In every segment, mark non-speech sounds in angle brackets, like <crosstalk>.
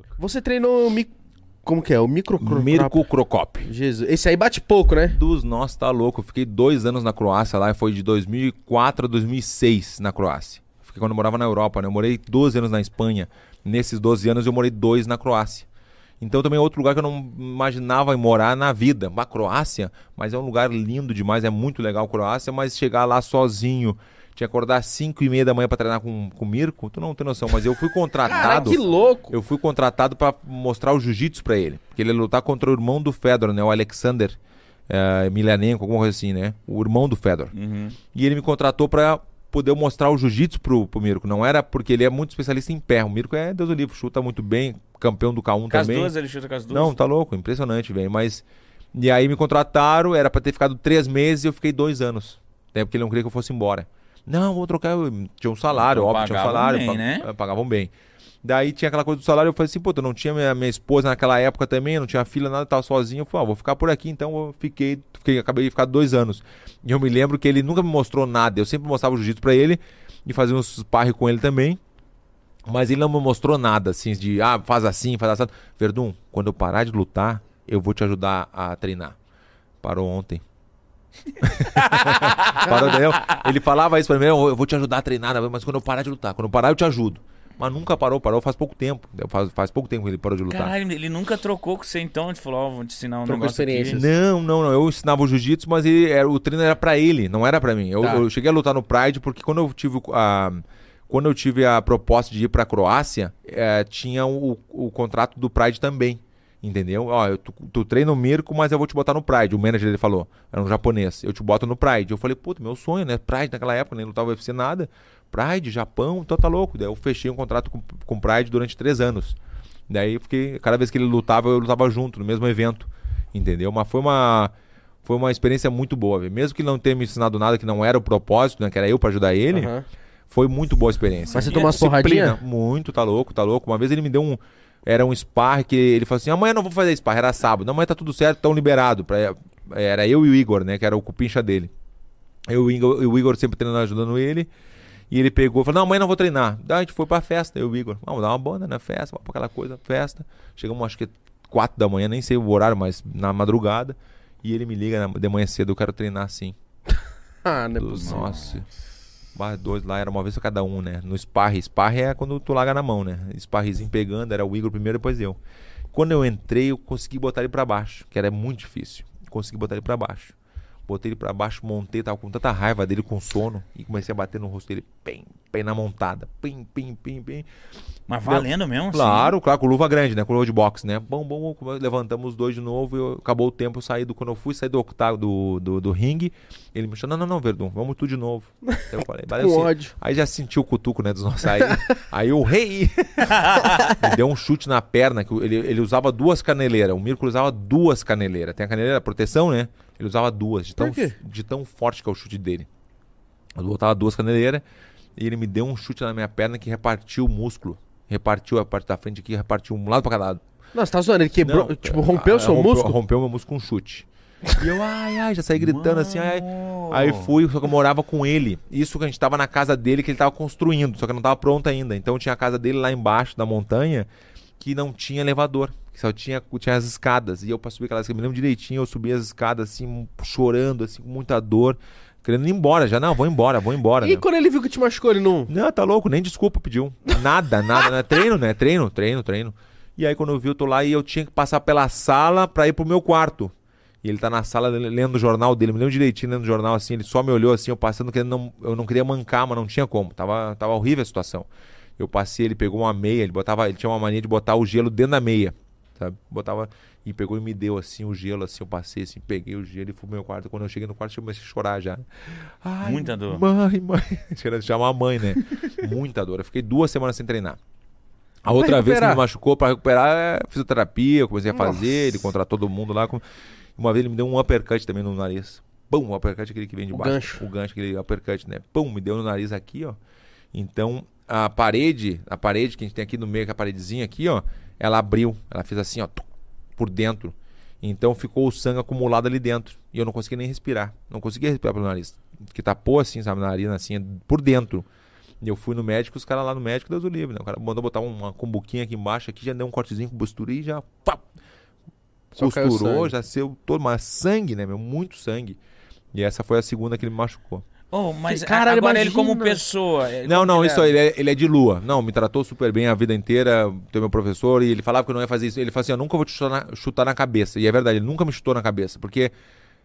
louco. Você treinou o mi... Como que é? O micro... Mirko Krokop. Jesus. Esse aí bate pouco, né? Dos, nossa, tá louco. Eu fiquei dois anos na Croácia lá, foi de 2004 a 2006 na Croácia. Fiquei quando eu morava na Europa, né? Eu morei 12 anos na Espanha. Nesses 12 anos eu morei dois na Croácia. Então também é outro lugar que eu não imaginava morar na vida. A Croácia, mas é um lugar lindo demais, é muito legal a Croácia, mas chegar lá sozinho, tinha que acordar às 5 e meia da manhã para treinar com, com o Mirko, tu não tem noção, mas eu fui contratado. <laughs> Cara, que louco! Eu fui contratado para mostrar o jiu-jitsu para ele. Porque ele ia lutar contra o irmão do Fedor, né? O Alexander é, Emelianenko, alguma coisa assim, né? O irmão do Fedor. Uhum. E ele me contratou para poder mostrar o jiu-jitsu pro, pro Mirko. Não era porque ele é muito especialista em pé. O Mirko é Deus do livro, chuta muito bem, campeão do K1 Com as também. duas, ele chuta com as duas. Não, tá louco, impressionante, velho. Mas. E aí me contrataram, era pra ter ficado três meses e eu fiquei dois anos. Até porque ele não queria que eu fosse embora. Não, vou trocar. eu- Tinha um salário, Então óbvio, tinha um salário. bem, pa- né? eh, Pagavam bem. Daí tinha aquela coisa do salário, eu falei assim, pô, eu não tinha minha, minha esposa naquela época também, não tinha filha, nada, tava sozinho. Eu falei, ah, vou ficar por aqui, então eu fiquei, fiquei, acabei de ficar dois anos. E eu me lembro que ele nunca me mostrou nada. Eu sempre mostrava o jiu-jitsu pra ele e fazia uns sparring com ele também. Mas ele não me mostrou nada, assim, de, ah, faz assim, faz assim. Verdun, quando eu parar de lutar, eu vou te ajudar a treinar. Parou ontem. <laughs> Parou, entendeu? Ele falava isso pra mim, eu vou te ajudar a treinar, mas quando eu parar de lutar, quando eu parar eu te ajudo. Mas nunca parou, parou faz pouco tempo. Faz, faz pouco tempo que ele parou de lutar. Caralho, ele nunca trocou com você então? Ele falou, ó, vou te ensinar um Trocou negócio aqui. Não, não, não. Eu ensinava o jiu-jitsu, mas ele, era, o treino era pra ele, não era pra mim. Eu, Tá. eu cheguei a lutar no Pride porque quando eu tive a, quando eu tive a proposta de ir pra Croácia, eh, tinha o, o contrato do Pride também. Entendeu? Ó, eu, tu, tu treina o Mirko, mas eu vou te botar no Pride. O manager dele falou, era um japonês. Eu te boto no Pride. Eu falei, puta, meu sonho, né? Pride naquela época, nem lutava UFC nada. Pride, Japão, então tá louco. Daí eu fechei um contrato com, com o Pride durante três anos. Daí eu fiquei, cada vez que ele lutava, eu lutava junto, no mesmo evento. Entendeu? Mas foi uma foi uma experiência muito boa, velho. Mesmo que ele não tenha me ensinado nada que não era o propósito, né, que era eu pra ajudar ele, Aham. foi muito boa a experiência. Mas você tomou umas disciplina, porradinhas? Muito, tá louco, tá louco. Uma vez ele me deu um era um spar que ele falou assim: "Amanhã não vou fazer spar, era sábado. Não, amanhã tá tudo certo, tão liberado para era eu e o Igor, né, que era o cupincha dele. Eu, o Igor, o Igor sempre treinando, ajudando ele. E ele pegou e falou: Não, amanhã não vou treinar. Daí a gente foi pra festa, eu e o Igor. Vamos dar uma banda na festa, vamos pra aquela coisa, festa. Chegamos, acho que quatro da manhã, nem sei o horário, mas na madrugada. E ele me liga de manhã cedo: Eu quero treinar assim. <laughs> Ah, não é possível. Nossa. Dois lá, era uma vez pra cada um, né? No sparre. Sparre é quando tu larga na mão, né? Sparrezinho pegando, era o Igor primeiro, depois eu. Quando eu entrei, eu consegui botar ele pra baixo, que era muito difícil. Consegui botar ele pra baixo. Botei ele pra baixo, montei, tava com tanta raiva dele com sono. E comecei a bater no rosto dele, pem, pem na montada. Pim, pim, pim, pim. Mas valendo mesmo? assim? Claro, claro, com luva grande, né? Com luva de boxe, né? Bom, bom, bom, levantamos os dois de novo e eu- acabou o tempo, eu saí do. Quando eu fui sair do octavo do, do, do ringue, ele me chamou, não, não, não, Verdun, vamos tu de novo. Aí <laughs> eu falei, valeu sim. ódio. Aí já senti o cutuco, né, dos nossos. Aí, <laughs> aí o rei <laughs> me deu um chute na perna, que ele, ele usava duas caneleiras. O Mirko usava duas caneleiras. Tem a caneleira proteção, né? Ele usava duas, de tão, de tão forte que é o chute dele. Eu botava duas caneleiras e ele me deu um chute na minha perna que repartiu o músculo. Repartiu a parte da frente aqui, repartiu um lado pra cada lado. Nossa, você tá zoando? Ele quebrou, Não, tipo, rompeu o ah, seu rompeu, músculo? Rompeu meu músculo com um chute. E eu, ai, ai, já saí gritando assim, ai, ai. Aí fui, só que eu morava com ele. Isso que a gente tava na casa dele que ele tava construindo, só que não tava pronto ainda. Então tinha a casa dele lá embaixo da montanha que não tinha elevador, que só tinha, tinha as escadas. E eu pra subir aquelas escadas, me lembro direitinho, eu subi as escadas assim, chorando, assim, com muita dor, querendo ir embora já. Não, vou embora, vou embora. E né? quando ele viu que te machucou, ele não... Não, tá louco, nem desculpa pediu. Nada, nada, né? Treino, né? Treino, treino, treino. E aí quando eu vi, eu tô lá e eu tinha que passar pela sala pra ir pro meu quarto. E ele tá na sala lendo o jornal dele, me lembro direitinho lendo o jornal assim, ele só me olhou assim, eu passando, que não, eu não queria mancar, mas não tinha como. Tava, tava horrível a situação. Eu passei, ele pegou uma meia, ele botava, ele tinha uma mania de botar o gelo dentro da meia, sabe? Botava e pegou e me deu assim o gelo, assim, eu passei assim, peguei o gelo e fui pro meu quarto. Quando eu cheguei no quarto, eu comecei a chorar já. Ai, Muita dor. Mãe, mãe. <laughs> Querendo chamar a mãe, né? Muita dor. Eu fiquei duas semanas sem treinar. A outra vez que me machucou pra recuperar é fisioterapia, eu comecei a fazer, ele contratou todo mundo lá. Uma vez ele me deu um uppercut também no nariz. Pum, o uppercut é aquele que vem de O baixo. gancho. O gancho, aquele uppercut, né? Pum, me deu no nariz aqui, ó. Então, a parede, a parede que a gente tem aqui no meio, que é a paredezinha aqui, ó, ela abriu. Ela fez assim, ó, por dentro. Então ficou o sangue acumulado ali dentro. E eu não conseguia nem respirar. Não conseguia respirar pelo nariz. Que tapou assim, sabe, na narina, assim, por dentro. E eu fui no médico, os caras lá no médico, Deus o livre, né? O cara mandou botar uma cumbuquinha aqui embaixo, aqui já deu um cortezinho com costura e já. Pá, Só costurou, já saiu todo, mas sangue, né, meu? Muito sangue. E essa foi a segunda que ele me machucou. Oh, mas Caralho, agora ele como imagina. pessoa. ele- Não, como não, isso é? aí, ele é, ele é de lua. Não, me tratou super bem a vida inteira, teu meu professor, e ele falava que eu não ia fazer isso. Ele falou assim: eu nunca vou te chutar na, chutar na cabeça. E é verdade, ele nunca me chutou na cabeça, porque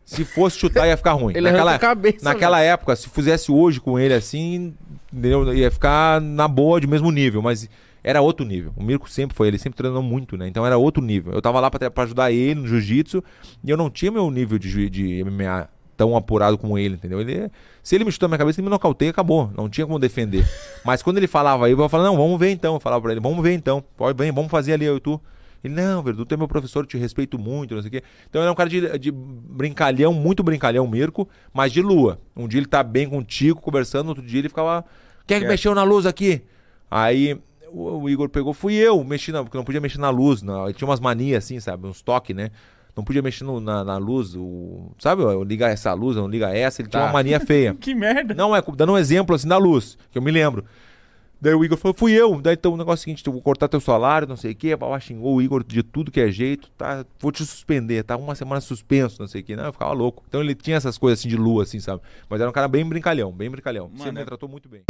se fosse chutar ia ficar ruim. <laughs> Ele arranca a cabeça. naquela época, se fizesse hoje com ele assim, entendeu? ia ficar na boa, de mesmo nível, mas era outro nível. O Mirko sempre foi, ele sempre treinou muito, né? Então era outro nível. Eu tava lá pra, pra ajudar ele no jiu-jitsu e eu não tinha meu nível de, de MMA tão apurado como ele, entendeu? Ele, se ele me chutou na minha cabeça, ele me nocauteia, acabou. Não tinha como defender. <laughs> Mas quando ele falava aí, eu falava, não, vamos ver então. Eu falava pra ele, vamos ver então. Pode, vem, vamos fazer ali, eu e tu. Ele, não, Verdu, tu é meu professor, eu te respeito muito, não sei o quê. Então ele é um cara de, de brincalhão, muito brincalhão, Mirko, mas de lua. Um dia ele tá bem contigo, conversando, outro dia ele ficava. Quem é que mexeu na luz aqui? Aí o, o Igor pegou, fui eu, mexi na, porque não podia mexer na luz. Não, ele tinha umas manias assim, sabe? Uns toques, né? Não podia mexer no- na, na luz, o, sabe? Eu ligar essa luz, eu não liga essa, ele tinha Tá. uma mania feia. <laughs> Que merda. Não, é dando um exemplo assim da luz, que eu me lembro. Daí o Igor falou, fui eu. Daí então o negócio é o seguinte, eu vou cortar teu salário, não sei o quê. Pá, xingou o Igor de tudo que é jeito, tá? Vou te suspender, tá? Uma semana suspenso, não sei o quê. Não, eu ficava louco. Então ele tinha essas coisas assim de lua, assim, sabe? Mas era um cara bem brincalhão, bem brincalhão. Mano, Sempre me é- tratou muito bem.